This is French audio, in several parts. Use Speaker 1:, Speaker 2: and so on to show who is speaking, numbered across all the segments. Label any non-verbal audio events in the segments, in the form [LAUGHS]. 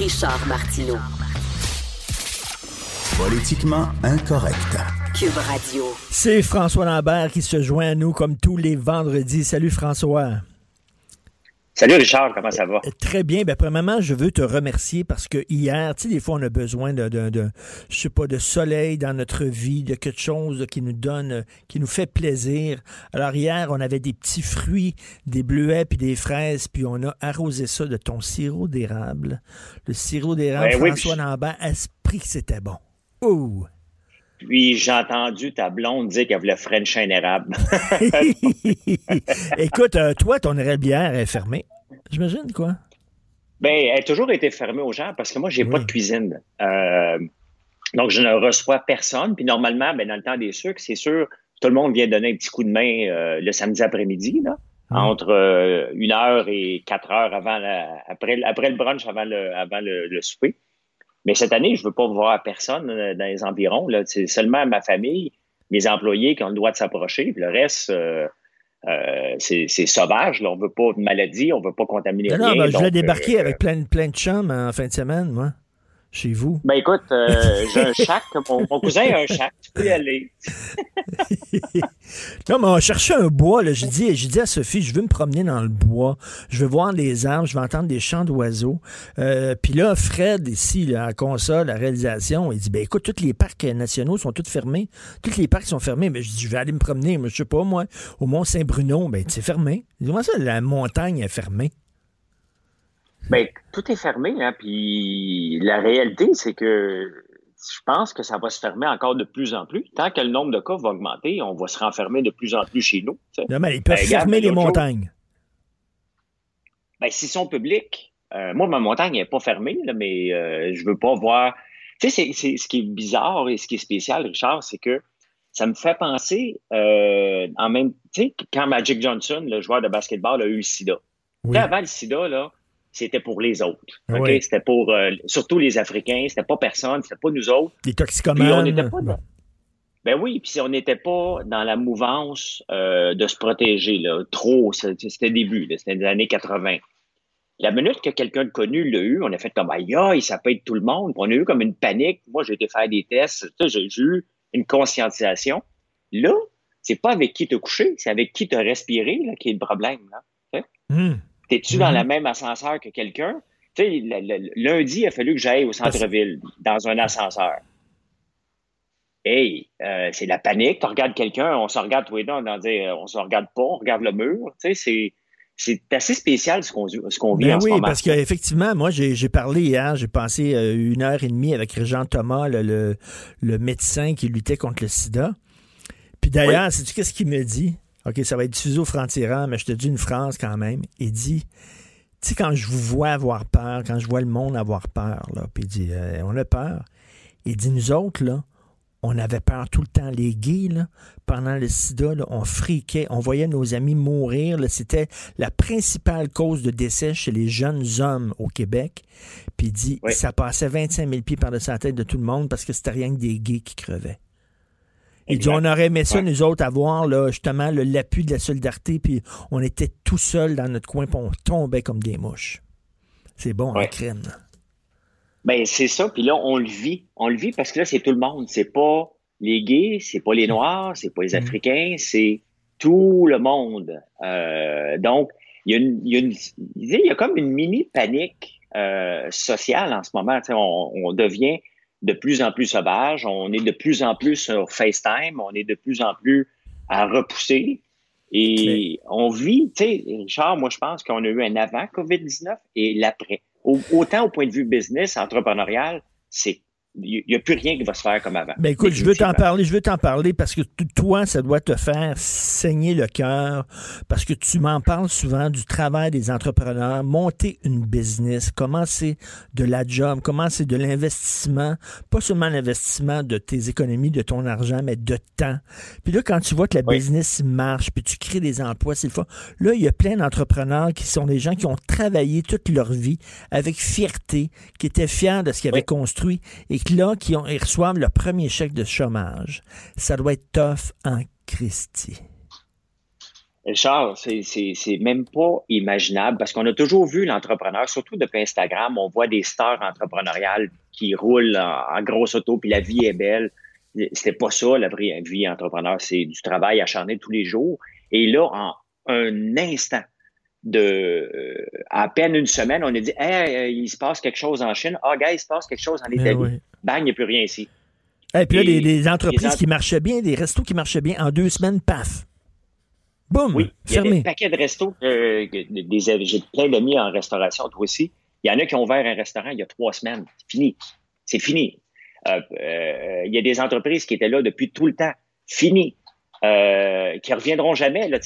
Speaker 1: Richard Martineau.
Speaker 2: Politiquement incorrect.
Speaker 1: Cube Radio.
Speaker 3: C'est François Lambert qui se joint à nous comme tous les vendredis. Salut François.
Speaker 4: Salut Richard, comment ça va?
Speaker 3: Très bien. Ben, premièrement, je veux te remercier parce que hier, tu sais, des fois, on a besoin de, de, de, je sais pas, de soleil dans notre vie, de quelque chose qui nous donne, qui nous fait plaisir. Alors hier, on avait des petits fruits, des bleuets puis des fraises, puis on a arrosé ça de ton sirop d'érable. Le sirop d'érable,
Speaker 4: Ben oui,
Speaker 3: François
Speaker 4: puis-
Speaker 3: Lambert, esprit que c'était bon. Oh!
Speaker 4: Puis j'ai entendu ta blonde dire qu'elle voulait French un érable. [LAUGHS]
Speaker 3: Écoute, euh, toi, ton érablière est fermée. J'imagine, quoi?
Speaker 4: ben, elle a toujours été fermée aux gens parce que moi, j'ai pas
Speaker 3: Oui.
Speaker 4: de cuisine. Euh, donc, je ne reçois personne. Puis normalement, ben, dans le temps des sucres, c'est sûr, tout le monde vient donner un petit coup de main euh, le samedi après-midi, là,
Speaker 3: Ah.
Speaker 4: entre euh, une heure et quatre heures avant la, après, après le brunch, avant le, avant le, le souper. Mais cette année, je veux pas voir personne euh, dans les environs. Là. C'est seulement ma famille, mes employés qui ont le droit de s'approcher. Le reste, euh, euh, c'est c'est sauvage. Là. On veut pas de maladie, on veut pas contaminer
Speaker 3: Non, non,
Speaker 4: rien.
Speaker 3: ben, je débarquer
Speaker 4: euh,
Speaker 3: avec plein, plein de chums en fin de semaine, moi, chez vous?
Speaker 4: Ben écoute, euh, j'ai un chac. Mon, mon cousin a un chac. Tu peux y aller. [LAUGHS]
Speaker 3: Non, mais on cherchait un bois. J'ai dit, à Sophie, je veux me promener dans le bois. Je veux voir les arbres, je veux entendre des chants d'oiseaux. Euh, Puis là, Fred, ici, là, à la console, à la réalisation, il dit, ben écoute, tous les parcs nationaux sont tous fermés. Tous les parcs sont fermés. Mais je dis, je vais aller me promener. Mais je sais pas, moi, au Mont-Saint-Bruno, ben c'est fermé. Comment ça, la montagne est fermée?
Speaker 4: Ben, tout est fermé, hein, puis la réalité, c'est que je pense que ça va se fermer encore de plus en plus. Tant que le nombre de cas va augmenter, on va se renfermer de plus en plus chez nous. tu sais.
Speaker 3: Non, mais ils peuvent
Speaker 4: Ben, regarde,
Speaker 3: fermer les montagnes.
Speaker 4: Ben, s'ils sont publics, euh, moi, ma montagne n'est pas fermée, là, mais euh, je veux pas voir. Tu sais, c'est- c'est- ce qui est bizarre et ce qui est spécial, Richard, c'est que ça me fait penser euh, en même. Tu sais, quand Magic Johnson, le joueur de basketball, a eu le sida.
Speaker 3: Oui.
Speaker 4: Tu sais, avant le sida, là, c'était pour les autres. C'était pour euh, surtout les Africains, c'était pas personne, c'était pas nous autres.
Speaker 3: Les
Speaker 4: Puis on
Speaker 3: toxicomanes.
Speaker 4: n'était pas dans- Ben oui, puis si on n'était pas dans la mouvance euh, de se protéger, là, trop, c'était début, c'était des années 80. La minute que quelqu'un de connu l'a eu, on a fait comme aïe, aïe, ça peut être tout le monde. On a eu comme une panique. Moi, j'ai été faire des tests, j'ai eu une conscientisation. Là, c'est pas avec qui te coucher, c'est avec qui te respirer là, qui est le problème. Là.
Speaker 3: Hum.
Speaker 4: T'es-tu
Speaker 3: Mhm.
Speaker 4: dans la même ascenseur que quelqu'un? Tu sais, le- le- lundi, il a fallu que j'aille au centre-ville, dans un ascenseur. Hey, euh, c'est la panique. Tu regardes quelqu'un, on se regarde tous les deux, on euh, on se regarde pas, on regarde le mur. Tu sais, c'est, c'est assez spécial ce qu'on, ce qu'on vit
Speaker 3: Ben
Speaker 4: en ce
Speaker 3: oui,
Speaker 4: moment.
Speaker 3: parce qu'effectivement, moi, j'ai parlé hier, j'ai passé euh, une heure et demie avec Régent Thomas, le, le, le médecin qui luttait contre le sida. Puis d'ailleurs, sais-tu qu'est-ce qu'il me dit? OK, ça va être diffusé au franc-tirant, mais je te dis une phrase quand même. Il dit, tu sais, quand je vous vois avoir peur, quand je vois le monde avoir peur, là, puis il dit, euh, on a peur. Il dit, nous autres, là, on avait peur tout le temps. Les gays, là, pendant le sida, là, on friquait, on voyait nos amis mourir. là. C'était la principale cause de décès chez les jeunes hommes au Québec. Puis il dit,
Speaker 4: Oui.
Speaker 3: ça passait 25 000 pieds par-dessus la tête de tout le monde parce que c'était rien que des gays qui crevaient. Il dit, on aurait aimé ça,
Speaker 4: Ouais.
Speaker 3: nous autres, avoir là, justement le- l'appui de la solidarité, puis on était tout seuls dans notre coin, puis on tombait comme des mouches. C'est bon, la
Speaker 4: Ouais.
Speaker 3: crème.
Speaker 4: Ben, c'est ça. Puis là, on le vit. On le vit parce que là, c'est tout le monde. C'est pas les gays, c'est pas les noirs, c'est pas les
Speaker 3: Mm.
Speaker 4: Africains, c'est tout le monde. Euh, donc, il y, a une, il, y a une- il y a comme une mini panique euh, sociale en ce moment. On devient de plus en plus sauvage. On est de plus en plus sur FaceTime. On est de plus en plus à repousser. Et on vit, tu sais, Richard, moi, je pense qu'on a eu un avant COVID-19 et l'après. Au- autant au point de vue business, entrepreneurial, c'est il n'y a plus rien qui va se faire comme avant.
Speaker 3: Ben écoute, je veux t'en parler, je veux t'en parler parce que toi, ça doit te faire saigner le cœur parce que tu m'en parles souvent du travail des entrepreneurs, monter une business, comment c'est de la job, comment c'est de l'investissement, pas seulement l'investissement de tes économies, de ton argent, mais de temps. Puis là, quand tu vois que la business marche, puis tu crées des emplois, c'est le fun. Là, il y a plein d'entrepreneurs qui sont des gens qui ont travaillé toute leur vie avec fierté, qui étaient fiers de ce qu'ils avaient construit et là, qui ont, reçoivent le premier chèque de chômage. Ça doit être tough en Christie.
Speaker 4: Charles, c'est même pas imaginable parce qu'on a toujours vu l'entrepreneur, surtout depuis Instagram, on voit des stars entrepreneuriales qui roulent en, grosse auto, puis la vie est belle. C'était pas ça, la vraie vie entrepreneur, c'est du travail acharné tous les jours. Et là, en un instant, de euh, à peine une semaine, on a dit hey, il se passe quelque chose en Chine. Ah, gars, il se passe quelque chose en Italie. Bang, il n'y a plus rien ici.
Speaker 3: Et puis là, des, entreprises qui marchaient bien, des restos qui marchaient bien, en deux semaines, paf. Boum,
Speaker 4: oui, il y a des paquets de restos. Euh, j'ai plein d'amis en restauration, toi aussi. Il y en a qui ont ouvert un restaurant il y a trois semaines. C'est fini. C'est fini. Euh, il y a des entreprises qui étaient là depuis tout le temps. Fini. qui reviendront jamais. Là,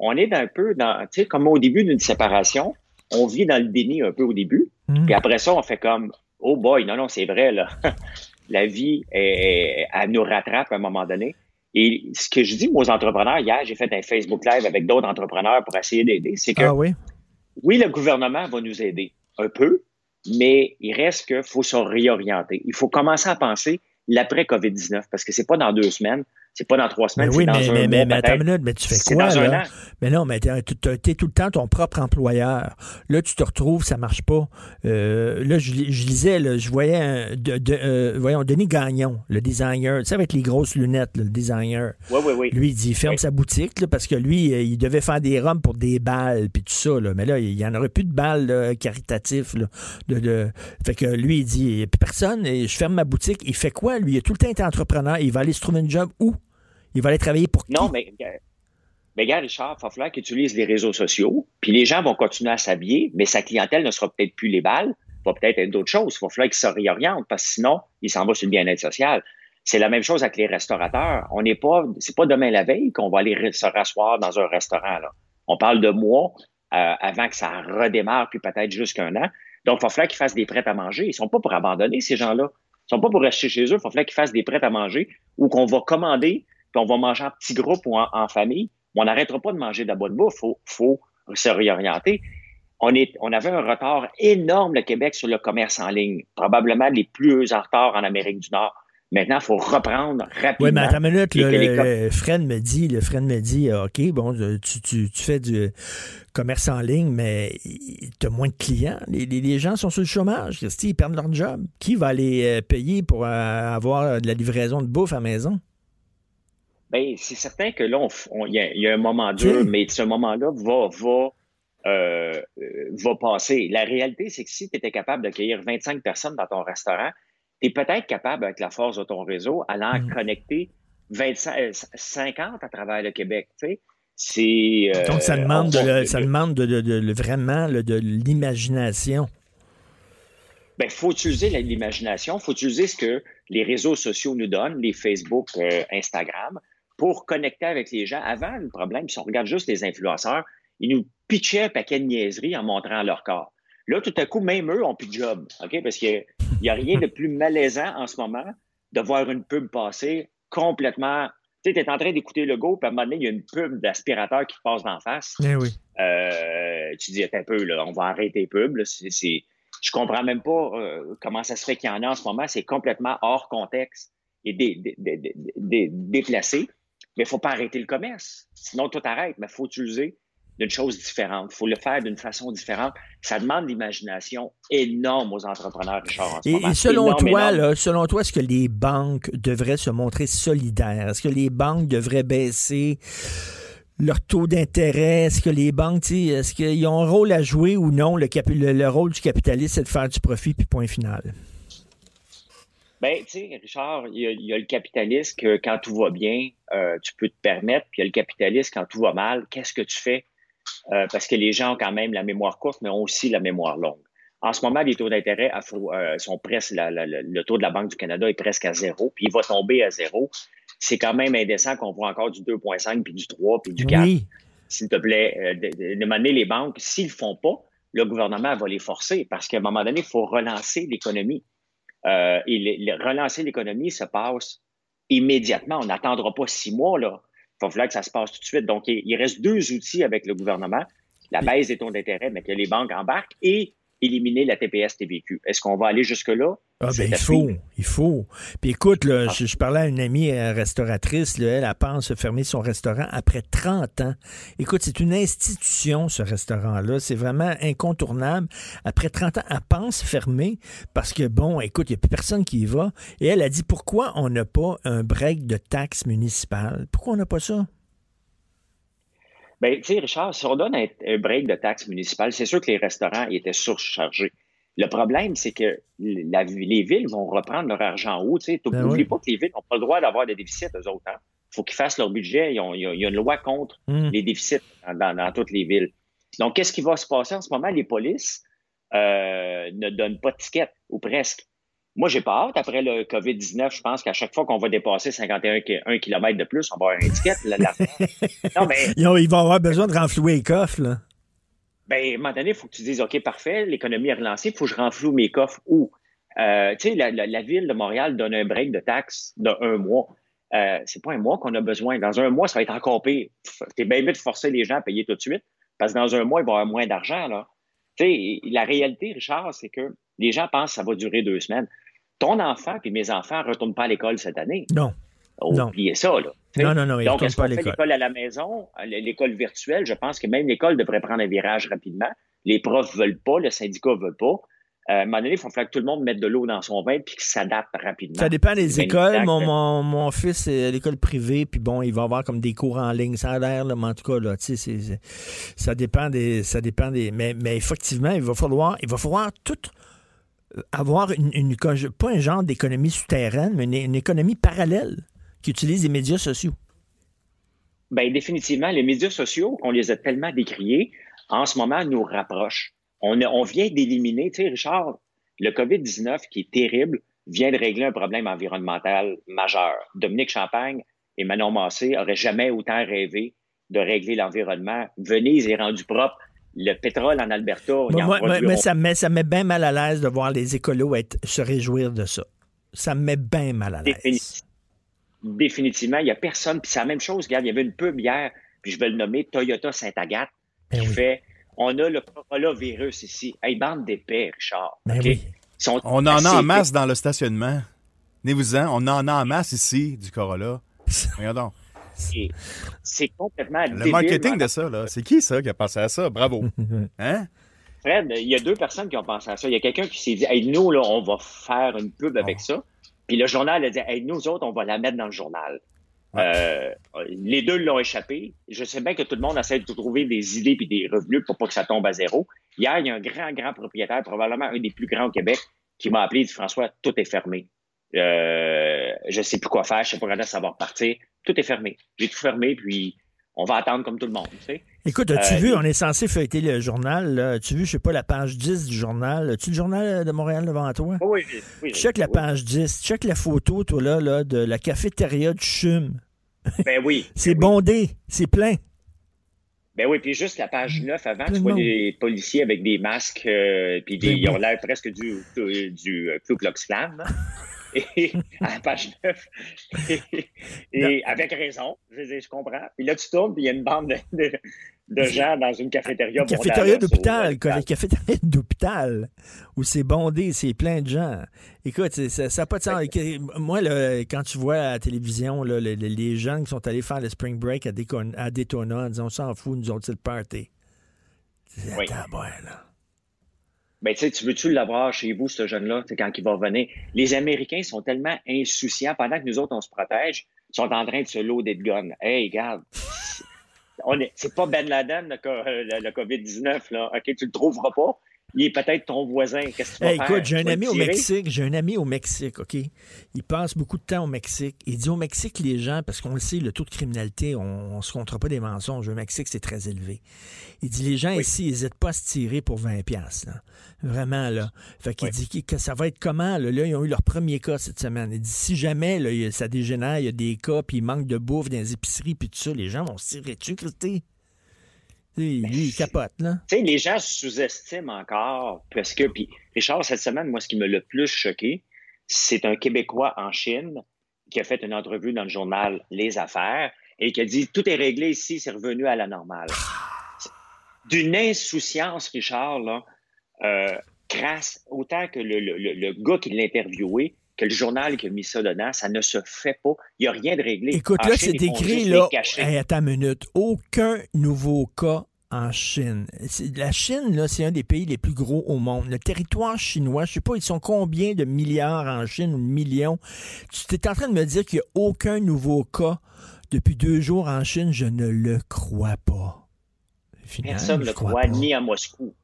Speaker 4: on est un peu dans, tu sais, comme au début d'une séparation, on vit dans le déni un peu au début. Mm. Puis après ça, on fait comme, oh boy, non, non, c'est vrai, là. [LAUGHS] la vie, elle, nous rattrape à un moment donné. Et ce que je dis aux entrepreneurs, hier, j'ai fait un Facebook Live avec d'autres entrepreneurs pour essayer d'aider, c'est que
Speaker 3: ah oui?
Speaker 4: oui, le gouvernement va nous aider un peu, mais il reste qu'il faut se réorienter. Il faut commencer à penser l'après-COVID-19 parce que c'est pas dans deux semaines, c'est pas dans trois semaines,
Speaker 3: oui,
Speaker 4: mais,
Speaker 3: dans
Speaker 4: mais,
Speaker 3: un mais, mais attends une minute, mais tu fais quoi, là? Mais non, mais tu es, tout le temps ton propre employeur. Là, tu te retrouves, ça marche pas. Euh, là, je, lisais, là, je voyais, un, de, de, euh, voyons, Denis Gagnon, le designer, tu sais, avec les grosses lunettes, le designer.
Speaker 4: Oui, oui, oui.
Speaker 3: Lui, il dit, il ferme sa boutique, là, parce que lui, euh, il devait faire des rums pour des balles, puis tout ça, là. Mais là, il y en aurait plus de balles là, caritatives, là. De, de... Fait que lui, il dit, il n'y a plus personne, et je ferme ma boutique. Il fait quoi, lui? Il a tout le temps été entrepreneur. Il va aller se trouver un job où? Il va aller travailler pour qui?
Speaker 4: Non, mais, mais gars, Richard, il va falloir qu'il utilise les réseaux sociaux, puis les gens vont continuer à s'habiller, mais sa clientèle ne sera peut-être plus les balles, va peut-être être d'autres choses. Il va falloir qu'il se réoriente, parce que sinon, il s'en va sur le bien-être social. C'est la même chose avec les restaurateurs. On n'est pas, c'est pas demain la veille qu'on va aller se rasseoir dans un restaurant. Là. On parle de mois euh, avant que ça redémarre, puis peut-être jusqu'un an. Donc, il va falloir qu'ils fassent des prêts à manger. Ils sont pas pour abandonner ces gens-là. Ils sont pas pour rester chez eux. Il va falloir qu'ils fassent des prêts à manger ou qu'on va commander puis on va manger en petits groupes ou en, famille, on n'arrêtera pas de manger de la bonne bouffe. Il faut, se réorienter. On, est, on avait un retard énorme, le Québec, sur le commerce en ligne, probablement les plus en retard en Amérique du Nord. Maintenant, il faut reprendre rapidement.
Speaker 3: Oui, mais attends une minute, le, Fred me dit, le Fred me dit, OK, bon, tu, tu, fais du commerce en ligne, mais tu as moins de clients. Les, les, gens sont sur le chômage. Ils perdent leur job. Qui va les euh, payer pour euh, avoir de la livraison de bouffe à la maison?
Speaker 4: Ben, c'est certain que là, il y, a un moment dur, mais ce moment-là va, va, euh, va passer. La réalité, c'est que si tu étais capable d'accueillir 25 personnes dans ton restaurant, tu es peut-être capable, avec la force de ton réseau, allant mm. connecter 25, 50 euh, à travers le Québec.
Speaker 3: Euh, Donc, ça demande, de, ça demande de, de, vraiment de l'imagination.
Speaker 4: Il ben, faut utiliser l'imagination, il faut utiliser ce que les réseaux sociaux nous donnent, les Facebook, Instagram pour connecter avec les gens. Avant, le problème, si on regarde juste les influenceurs, ils nous pitchaient un paquet de niaiseries en montrant leur corps. Là, tout à coup, même eux ont plus de job, OK? Parce qu'il n'y a, rien de plus malaisant en ce moment de voir une pub passer complètement. Tu sais, tu es en train d'écouter le go, puis à un moment donné, il y a une pub d'aspirateur qui passe d'en face.
Speaker 3: Eh oui.
Speaker 4: Euh, tu dis, un peu, là, on va arrêter les pubs. Là. C'est, je comprends même pas euh, comment ça se fait qu'il y en a en ce moment. C'est complètement hors contexte et déplacé. Mais il ne faut pas arrêter le commerce. Sinon, tout arrête. Mais il faut utiliser d'une chose différente. Il faut le faire d'une façon différente. Ça demande l'imagination énorme aux entrepreneurs, Richard, en ce
Speaker 3: et, selon toi, selon toi, est-ce que les banques devraient se montrer solidaires? Est-ce que les banques devraient baisser leur taux d'intérêt? Est-ce que les banques, est-ce qu'ils ont un rôle à jouer ou non? Le, le rôle du capitaliste, c'est de faire du profit, puis point final?
Speaker 4: Ben, tu sais, Richard, il y, a, le capitaliste que quand tout va bien, euh, tu peux te permettre, puis il y a le capitaliste quand tout va mal, qu'est-ce que tu fais? Euh, parce que les gens ont quand même la mémoire courte, mais ont aussi la mémoire longue. En ce moment, les taux d'intérêt euh, sont presque, le taux de la Banque du Canada est presque à zéro, puis il va tomber à zéro. C'est quand même indécent qu'on voit encore du 2,5, puis du 3, puis du 4. S'il te plaît, de, demander les banques, s'ils ne le font pas, le gouvernement va les forcer parce qu'à un moment donné, il faut relancer l'économie. Euh, et relancer l'économie se passe immédiatement. On n'attendra pas six mois. Là. Il va falloir que ça se passe tout de suite. Donc, il, reste deux outils avec le gouvernement la baisse des taux d'intérêt, mais que les banques embarquent et éliminer la TPS-TVQ. Est-ce qu'on va aller jusque-là?
Speaker 3: Ah ben, il faut, il faut. Puis écoute, là, ah. je, parlais à une amie euh, restauratrice, là, elle, elle pense fermer son restaurant après 30 ans. Écoute, c'est une institution, ce restaurant-là. C'est vraiment incontournable. Après 30 ans, elle pense fermer parce que, bon, écoute, il n'y a plus personne qui y va. Et elle a dit, pourquoi on n'a pas un break de taxes municipales? Pourquoi on n'a pas ça?
Speaker 4: Ben, tu sais, Richard, si on donne un, break de taxes municipales, c'est sûr que les restaurants étaient surchargés. Le problème, c'est que les villes vont reprendre leur argent haut. Tu ben n'oublie pas que les villes n'ont pas le droit d'avoir des déficits, eux autres. Il hein. faut qu'ils fassent leur budget. Il y a, une loi contre hmm. les déficits dans, toutes les villes. Donc, qu'est-ce qui va se passer en ce moment? Les polices euh, ne donnent pas de tickets, ou presque. Moi, j'ai pas hâte. Après le COVID-19, je pense qu'à chaque fois qu'on va dépasser 51 km de plus, on va avoir une étiquette. [LAUGHS]
Speaker 3: non, mais... Ils vont avoir besoin de renflouer les coffres, là.
Speaker 4: Ben, à un moment donné, il faut que tu dises, OK, parfait, l'économie est relancée, il faut que je renfloue mes coffres où? Euh, tu sais, la, ville de Montréal donne un break de taxes de un mois. Euh, c'est pas un mois qu'on a besoin. Dans un mois, ça va être encore pire. T'es bien mieux de forcer les gens à payer tout de suite, parce que dans un mois, il va y avoir moins d'argent, là. Tu sais, la réalité, Richard, c'est que les gens pensent que ça va durer deux semaines. Ton enfant et mes enfants ne retournent pas à l'école cette année.
Speaker 3: Non.
Speaker 4: Oubliez ça, là.
Speaker 3: Non, non, non, ils
Speaker 4: Donc, est-ce
Speaker 3: qu'on
Speaker 4: fait l'école à la maison, l'école virtuelle? Je pense que même l'école devrait prendre un virage rapidement. Les profs ne veulent pas, le syndicat ne veut pas. Euh, à un moment donné, il faut que tout le monde mette de l'eau dans son vin puis qu'il s'adapte rapidement.
Speaker 3: Ça dépend des écoles. Mon, mon, fils est à l'école privée, puis bon, il va avoir comme des cours en ligne. Ça a l'air, mais en tout cas, là, ça dépend des. Ça dépend des. Mais, mais effectivement, il va falloir, il va falloir tout avoir une, pas un genre d'économie souterraine, mais une, économie parallèle qui utilise les médias sociaux.
Speaker 4: Bien, définitivement, les médias sociaux, on les a tellement décriés, en ce moment, nous rapprochent. On, on vient d'éliminer, tu sais, Richard, le COVID-19, qui est terrible, vient de régler un problème environnemental majeur. Dominique Champagne et Manon Massé n'auraient jamais autant rêvé de régler l'environnement. Venise est rendu propre le pétrole en Alberta.
Speaker 3: mais, ça me met, ça met bien mal à l'aise de voir les écolos être, se réjouir de ça. Ça me met bien mal à l'aise.
Speaker 4: Définitivement, il n'y a personne. Puis c'est la même chose. Regarde, il y avait une pub hier, puis je vais le nommer Toyota Saint-Agathe, ben qui fait On a le coronavirus ici. Hey, bande d'épais, Richard.
Speaker 3: Ben
Speaker 1: on en a en masse dans le stationnement. Venez-vous-en, on en a en masse ici du Corolla. [LAUGHS] Regardons.
Speaker 4: C'est complètement
Speaker 1: Le marketing de ça, là, c'est qui ça qui a pensé à ça? Bravo. [LAUGHS] Hein?
Speaker 4: Fred, il y a deux personnes qui ont pensé à ça. Il y a quelqu'un qui s'est dit, hey, nous, là, on va faire une pub avec oh. ça. Puis le journal a dit, hey, nous autres, on va la mettre dans le journal. Euh, les deux l'ont échappé. Je sais bien que tout le monde essaie de trouver des idées puis des revenus pour pas que ça tombe à zéro. Hier, il y a un grand, grand propriétaire, probablement un des plus grands au Québec, qui m'a appelé et dit François, tout est fermé. Euh, je sais plus quoi faire, je sais pas quand ça va repartir tout est fermé. J'ai tout fermé, puis on va attendre comme tout le monde.
Speaker 3: Écoute, as-tu euh, vu, on est censé feuilleter le journal. As-tu vu, je sais pas, la page 10 du journal? As-tu le journal de Montréal devant toi?
Speaker 4: Oui, oui.
Speaker 3: Check la page 10. Check la photo, toi, là, là de la cafétéria de CHUM. [LAUGHS]
Speaker 4: Ben oui.
Speaker 3: c'est
Speaker 4: ben
Speaker 3: bondé. C'est plein.
Speaker 4: Ben oui, puis juste la page 9 avant, tu vois les policiers avec des masques, euh, puis ben ils ont l'air presque du, du, du Ku Klux Klan. [LAUGHS] et, [LAUGHS] à la page 9. Et, avec raison, je, je, comprends. Puis là, tu tournes, puis il y a une bande de, de, gens dans une cafétéria. Une
Speaker 3: cafétéria d'hôpital, une cafétéria [LAUGHS] d'hôpital, où c'est bondé, c'est plein de gens. Écoute, ça n'a pas de sens. Moi, là, quand tu vois à la télévision là, les, les, jeunes qui sont allés faire le spring break à, Daytona, en disant on s'en fout, nous autres, c'est le party. C'est
Speaker 4: oui.
Speaker 3: là
Speaker 4: ben, tu tu veux-tu l'avoir chez vous, ce jeune-là, quand il va revenir? Les Américains sont tellement insouciants, pendant que nous autres, on se protège, ils sont en train de se loader de guns. Hey, regarde, [LAUGHS] c'est pas Ben Laden, le, COVID-19, là. OK, tu le trouveras pas. Il est peut-être ton voisin. Qu'est-ce que tu vas
Speaker 3: Hey,
Speaker 4: faire?
Speaker 3: écoute, j'ai un ami au? Mexique, j'ai un ami au Mexique, OK? Il passe beaucoup de temps au Mexique. Il dit au Mexique, les gens, parce qu'on le sait, le taux de criminalité, on ne se comptera pas des mensonges. Au Mexique, c'est très élevé. Il dit, les gens ici, ils n'hésitent pas à se tirer pour 20 piastres, là. Vraiment, là. Fait qu'il
Speaker 4: Oui.
Speaker 3: dit que- ça va être comment, là? Là, ils ont eu leur premier cas cette semaine. Il dit, si jamais, là, ça dégénère, il y a des cas, puis il manque de bouffe dans les épiceries, puis tout ça, les gens vont se tirer dessus, Christy? Il capote, là.
Speaker 4: Tu sais, les gens sous-estiment encore parce que, puis Richard, cette semaine, moi, ce qui m'a le plus choqué, c'est un Québécois en Chine qui a fait une entrevue dans le journal Les Affaires et qui a dit tout est réglé ici, c'est revenu à la normale. D'une insouciance, Richard, là, euh, crasse, autant que le, le- gars qui l'a interviewé, que le journal qui a mis ça dedans, ça ne se fait pas. Il n'y a rien de réglé.
Speaker 3: Écoute,
Speaker 4: En
Speaker 3: là, c'est écrit, là. Hey, attends une minute. Aucun nouveau cas en Chine. La Chine, là, c'est un des pays les plus gros au monde. Le territoire chinois, je sais pas, ils sont combien de milliards en Chine ou de millions? Tu es en train de me dire qu'il n'y a aucun nouveau cas depuis deux jours en Chine? Je ne le crois pas. Finalement,
Speaker 4: Personne ne le croit,
Speaker 3: pas.
Speaker 4: ni à Moscou,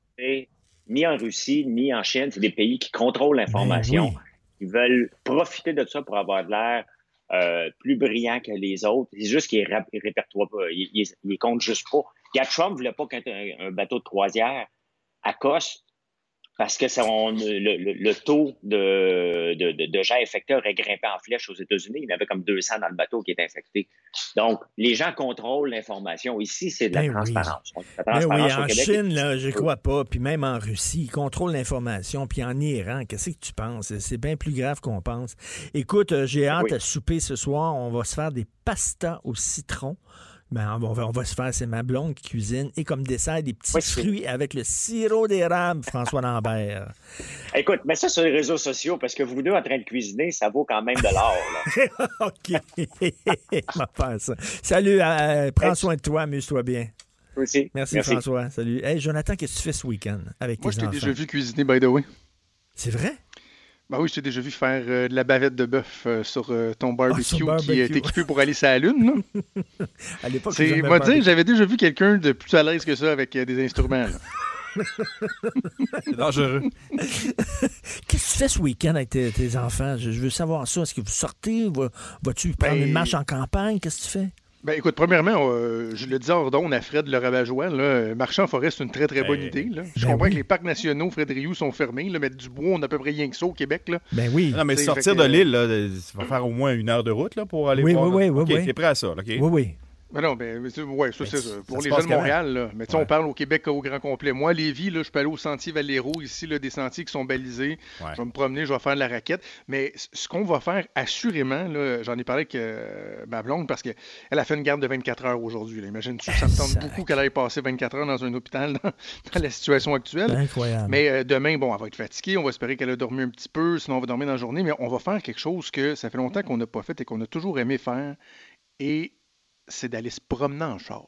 Speaker 4: ni en Russie, ni en Chine. C'est des pays qui contrôlent l'information.
Speaker 3: Ben oui.
Speaker 4: Ils veulent profiter de ça pour avoir de l'air euh, plus brillant que les autres. C'est juste qu'ils ils répertoient pas. Ils, ils, comptent juste pas. Trump voulait pas qu'un un bateau de croisière accoste parce que ça, on- le, le- le taux de, de, de, gens infectés aurait grimpé en flèche aux États-Unis. Il y en avait comme 200 dans le bateau qui étaient infectés. Donc, les gens contrôlent l'information. Ici, c'est de la
Speaker 3: Ben oui.
Speaker 4: transparence.
Speaker 3: Ben oui, en
Speaker 4: Québec,
Speaker 3: Chine, là, je crois pas. Puis même en Russie, ils contrôlent l'information. Puis en Iran, qu'est-ce que tu penses? C'est bien plus grave qu'on pense. Écoute, euh, j'ai hâte
Speaker 4: Oui.
Speaker 3: à souper ce soir. On va se faire des pastas au citron. Ben, on, va, on va se faire, c'est ma blonde qui cuisine. Et comme dessert, des petits
Speaker 4: Oui,
Speaker 3: fruits avec le sirop d'érable, François Lambert. [LAUGHS]
Speaker 4: Écoute, mets ça sur les réseaux sociaux parce que vous deux en train de cuisiner, ça vaut quand même de l'or. [LAUGHS]
Speaker 3: OK. [LAUGHS] faire ça. Salut, euh, prends soin de toi, amuse-toi bien.
Speaker 4: Toi aussi.
Speaker 3: Merci, François. Salut. Hey, Jonathan, qu'est-ce que tu fais ce week-end avec
Speaker 5: Moi,
Speaker 3: tes
Speaker 5: je t'ai déjà vu cuisiner, by the way.
Speaker 3: C'est vrai?
Speaker 5: Bah oui, je t'ai déjà vu faire euh, de la bavette de bœuf euh, sur euh, ton barbecue,
Speaker 3: Ah, sur
Speaker 5: qui
Speaker 3: barbecue.
Speaker 5: est équipé pour aller sur la lune. là. [LAUGHS]
Speaker 3: À l'époque,
Speaker 5: C'est, moi dire, j'avais déjà vu quelqu'un de plus à l'aise que ça avec des instruments. [LAUGHS]
Speaker 1: C'est dangereux. [LAUGHS]
Speaker 3: Qu'est-ce que tu fais ce week-end avec tes, tes enfants? Je, je veux savoir ça. Est-ce que vous sortez? Va- Vas-tu prendre
Speaker 5: Ben-
Speaker 3: une marche en campagne? Qu'est-ce que tu fais?
Speaker 5: Ben écoute, premièrement, euh, je le disais hors d'onde à Fred le rabat-joie, là, euh, marcher en forêt, c'est une très très bonne
Speaker 1: Ben,
Speaker 5: idée. Là. Je
Speaker 3: ben
Speaker 5: comprends
Speaker 3: oui.
Speaker 5: que les parcs nationaux, Fred Rioux, sont fermés, là, mais du bois, on a à peu près rien que ça au Québec. Là.
Speaker 3: Ben oui.
Speaker 1: Non, mais sortir de l'île, ça va faire au moins une heure de route là, pour aller
Speaker 3: Oui,
Speaker 1: voir.
Speaker 3: oui, oui,
Speaker 1: OK,
Speaker 5: Ah,
Speaker 3: oui, oui.
Speaker 1: T'es prêt à ça, là, OK?
Speaker 3: Oui, oui.
Speaker 5: Ben non, ben, mais c'est- ouais, ça,
Speaker 3: Mais
Speaker 5: c'est ça. Pour les gens de? Montréal, là. Mais tu sais,
Speaker 1: Ouais.
Speaker 5: on parle au Québec au grand complet. Moi, à Lévis, là, je peux aller au sentier Valero, ici, là, des sentiers qui sont balisés.
Speaker 1: Ouais.
Speaker 5: Je vais me promener, je vais faire de la raquette. Mais ce qu'on va faire, assurément, j'en ai parlé avec euh, ma blonde parce qu'elle a fait une garde de 24 heures aujourd'hui. Imagine-tu, ça me tente beaucoup qu'elle aille passer 24 heures dans un hôpital dans, dans la situation actuelle.
Speaker 3: Incroyable.
Speaker 5: Mais euh, demain, bon, elle va être fatiguée. On va espérer qu'elle a dormi un petit peu. Sinon, on va dormir dans la journée. Mais on va faire quelque chose que ça fait longtemps qu'on n'a pas fait et qu'on a toujours aimé faire. Et c'est d'aller se promener en char.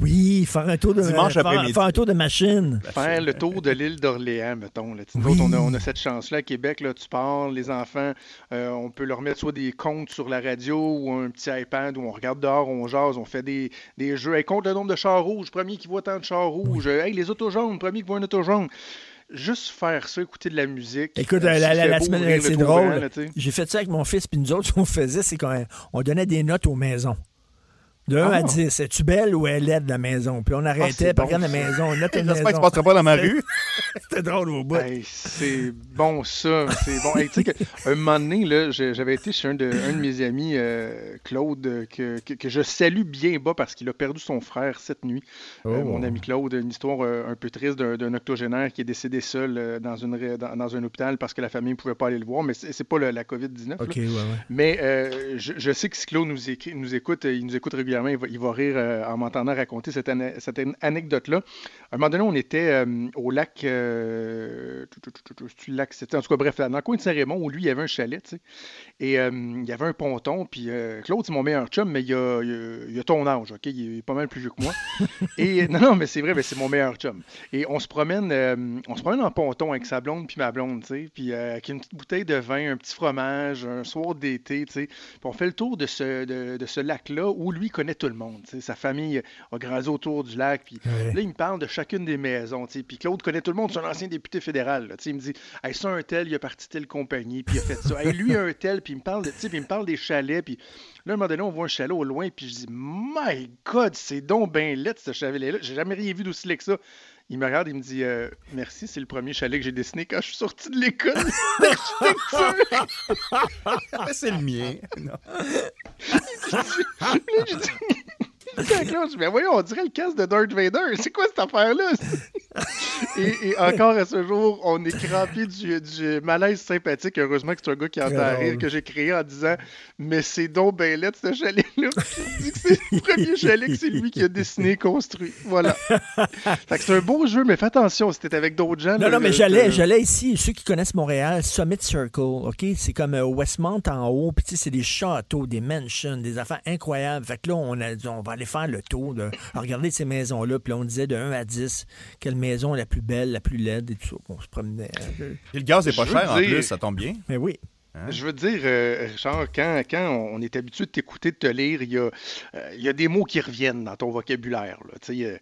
Speaker 3: Oui, faire un tour de,
Speaker 1: Dimanche
Speaker 3: faire, un tour de machine.
Speaker 5: Faire le tour de l'île d'Orléans, mettons. Là.
Speaker 3: Oui.
Speaker 5: autres, on, a, on a cette chance-là à Québec. Là, tu pars, les enfants, euh, on peut leur mettre soit des comptes sur la radio ou un petit iPad où on regarde dehors, on jase, on fait des, des jeux. Hey, compte le nombre de chars rouges, premier qui voit tant de chars rouges. Hey, les autos jaunes, premier qui voit un auto jaune. Juste faire ça, écouter de la musique.
Speaker 3: Écoute,
Speaker 5: Euh,
Speaker 3: la, la- la semaine, c'est drôle.
Speaker 5: sais.
Speaker 3: J'ai fait ça avec mon fils, puis nous autres, [LAUGHS] ce qu'on faisait, c'est qu'on on donnait des notes aux maisons. De 1
Speaker 5: Ah.
Speaker 3: à 10, es-tu belle ou elle est laide la maison? Puis on arrêtait,
Speaker 5: c'est
Speaker 3: puis
Speaker 5: bon,
Speaker 3: regarde la maison, [LAUGHS] une
Speaker 1: J'espère que tu passeras pas dans ma rue. [LAUGHS]
Speaker 3: C'était drôle au bout.
Speaker 5: Hey, c'est bon ça, c'est bon. Hey, tu sais qu'un [LAUGHS] moment donné, là, j'avais été chez un de, un de mes amis, euh, Claude, que, que, que je salue bien bas parce qu'il a perdu son frère cette nuit. Euh,
Speaker 3: Oh.
Speaker 5: mon ami Claude, une histoire euh, un peu triste d'un octogénaire qui est décédé seul dans, une, dans, dans un hôpital parce que la famille ne pouvait pas aller le voir, mais c'est pas le- la COVID-19. là.
Speaker 3: OK, ouais, ouais.
Speaker 5: Mais je, je sais que si Claude nous, écoute, il nous écoute régulièrement, il va, il va rire euh, en m'entendant raconter cette, anecdote-là. À un moment donné, on était euh, au lac, euh, lac, c'était en tout cas bref, dans le coin de Saint-Raymond où lui, il y avait un chalet, tu sais. Et euh, il y avait un ponton, puis Claude, c'est mon meilleur chum, mais il a, il a- il a ton âge, OK? Il est pas mal plus vieux que moi. [LAUGHS] Et non, non, mais c'est vrai, mais c'est mon meilleur chum. Et on se promène, on se promène en ponton avec sa blonde puis ma blonde, tu sais, puis avec une petite bouteille de vin, un petit fromage, un soir d'été, tu sais. Puis on fait le tour de ce, de, de ce lac-là où lui connaît connaît tout le monde. Sa famille a grandi autour du lac. Puis
Speaker 3: Ouais.
Speaker 5: là, il me parle de chacune des maisons. Puis Claude connaît tout le monde. C'est un ancien député fédéral. là. Il me dit hey, ça, un tel, il a parti telle compagnie. Puis il a fait ça. Hey, lui, un tel. Puis il me parle de, puis il me parle des chalets. Puis là, à un moment donné, on voit un chalet au loin. Puis je dis My God, c'est donc ben laid, ce chalet-là. J'ai jamais rien vu d'aussi laid que ça. Il me regarde, il me dit euh, Merci, c'est le premier chalet que j'ai dessiné quand je suis sorti de l'école. [LAUGHS] [LAUGHS]
Speaker 1: C'est le mien. [LAUGHS] Non.
Speaker 5: Là, j'ai dit. Quand Claude, je dis, ben voyons, on dirait le casque de Darth Vader. C'est quoi cette affaire-là? [LAUGHS] et, et encore à ce jour, on est crampé du, du malaise sympathique. Heureusement que c'est un gars qui entend
Speaker 3: Très
Speaker 5: rire que j'ai créé en disant Mais c'est donc ben laid, ce chalet-là. Que c'est le premier chalet que c'est lui qui a dessiné et construit. Voilà. [LAUGHS] fait que c'est un beau jeu, mais fais attention, c'était avec d'autres gens.
Speaker 3: Non,
Speaker 5: là,
Speaker 3: non, mais j'allais, j'allais ici, ceux qui connaissent Montréal, Summit Circle, OK? C'est comme euh, Westmont en haut, puis tu sais, c'est des châteaux, des mansions, des affaires incroyables. Fait que là, on, a dit, on va aller faire le tour, de regarder ces maisons-là, puis là, on disait de 1 à 10, quelle maison la plus belle, la plus laide et tout ça. On se promenait. hein.
Speaker 1: Et le gaz est pas
Speaker 5: Je
Speaker 1: cher en
Speaker 5: dire-
Speaker 1: plus, ça tombe bien.
Speaker 3: Mais oui.
Speaker 5: Je veux dire, euh, Richard, quand, quand on est habitué de t'écouter, de te lire, il y, a, euh, il y a des mots qui reviennent dans ton vocabulaire. Là. Tu sais, euh,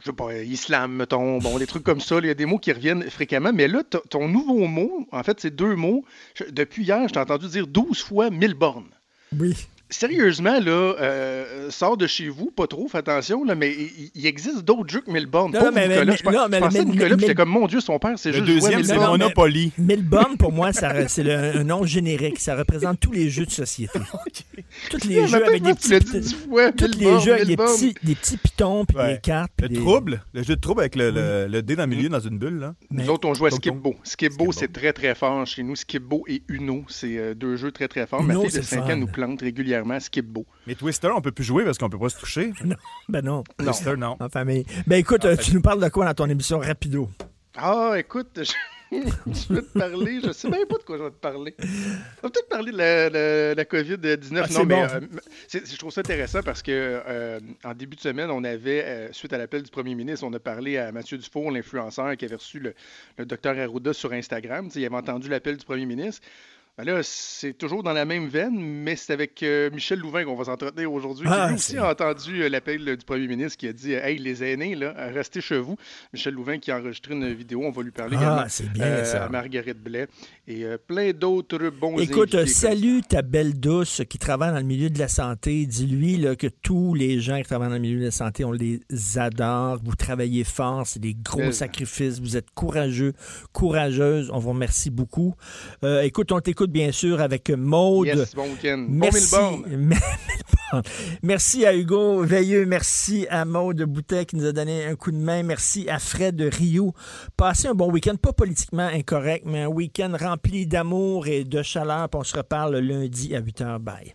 Speaker 5: je sais pas, islam, mettons, bon, des trucs comme ça. Il y a des mots qui reviennent fréquemment. Mais là, ton nouveau mot, en fait, c'est deux mots. Je- depuis hier, je t'ai entendu dire 12 fois 1000 bornes.
Speaker 3: Oui.
Speaker 5: Sérieusement, là, euh, sors de chez vous, pas trop, fais attention, là, mais il, il existe d'autres jeux que 1000 bornes.
Speaker 3: Non,
Speaker 5: Pauvre
Speaker 3: mais-
Speaker 5: Nicolas,
Speaker 3: mais-
Speaker 5: je, pense-
Speaker 3: non,
Speaker 5: je
Speaker 3: mais-
Speaker 5: pensais à
Speaker 3: mais-
Speaker 5: Nicolas, j'étais comme, mon Dieu, son père, c'est
Speaker 1: Le
Speaker 5: juste à
Speaker 1: deuxième,
Speaker 5: 1000
Speaker 1: c'est
Speaker 5: bornes.
Speaker 1: Monopoly.
Speaker 3: Milborn, pour moi, c'est le- un nom générique. Ça représente tous les jeux de société. [LAUGHS] Tous les jeux avec des petits... Tous
Speaker 5: 1000
Speaker 3: les
Speaker 5: bornes,
Speaker 3: jeux avec
Speaker 5: 1000
Speaker 3: des
Speaker 5: bornes.
Speaker 3: petits, des petits pitons, puis
Speaker 1: Ouais.
Speaker 3: des cartes. puis
Speaker 1: Le
Speaker 3: des-
Speaker 1: trouble, le jeu de trouble avec le, le, le dé dans le milieu dans une bulle, là.
Speaker 3: Mais-
Speaker 5: Nous autres, on joue à Skipbo. Skipbo, c'est très, très fort chez nous. Skipbo et Uno, c'est euh, deux jeux très, très forts. Ma fille de
Speaker 3: c'est
Speaker 5: 5
Speaker 3: fun.
Speaker 5: ans nous plante régulièrement
Speaker 1: Mais Twister, on peut plus jouer parce qu'on peut pas se toucher. [LAUGHS]
Speaker 3: Ben non.
Speaker 1: Twister, non.
Speaker 3: En famille. Ben écoute, euh, tu nous parles de quoi dans ton émission Rapido?
Speaker 5: Ah, écoute, [LAUGHS] je... je vais te parler, je sais même pas de quoi je vais te parler. On va peut-être parler de la, la- la COVID-19.
Speaker 3: Ah,
Speaker 5: non, mais
Speaker 3: bon.
Speaker 5: euh, c'est- je trouve ça intéressant parce que euh, en début de semaine, on avait, euh, suite à l'appel du premier ministre, on a parlé à Mathieu Dufour, l'influenceur qui avait reçu le, le docteur Arruda sur Instagram. Tu sais, il avait entendu l'appel du premier ministre. Ben là, c'est toujours dans la même veine, mais c'est avec euh, Michel Louvain qu'on va s'entretenir aujourd'hui.
Speaker 3: Ah,
Speaker 5: qui aussi a entendu euh, l'appel euh, du premier ministre qui a dit Hey, les aînés, là, restez chez vous. Michel Louvain qui a enregistré une vidéo, on va lui parler
Speaker 3: Ah, c'est bien, ça.
Speaker 5: à Marguerite Blais et plein d'autres bons
Speaker 3: Écoute,
Speaker 5: invités
Speaker 3: salut ta belle douce qui travaille dans le milieu de la santé. Dis-lui que tous les gens qui travaillent dans le milieu de la santé, on les adore. Vous travaillez fort, c'est des gros sacrifices. Vous êtes courageux, courageuse. On vous remercie beaucoup. Écoute, on t'écoute bien sûr avec Maude.
Speaker 5: Yes, bon week-end.
Speaker 3: Merci. [LAUGHS] Merci à Hugo Veilleux. Merci à Maude Boutet qui nous a donné un coup de main. Merci à Fred Rio. Passez un bon week-end, pas politiquement incorrect, mais un week-end rempli d'amour et de chaleur. Puis on se reparle lundi à 8 h. Bye.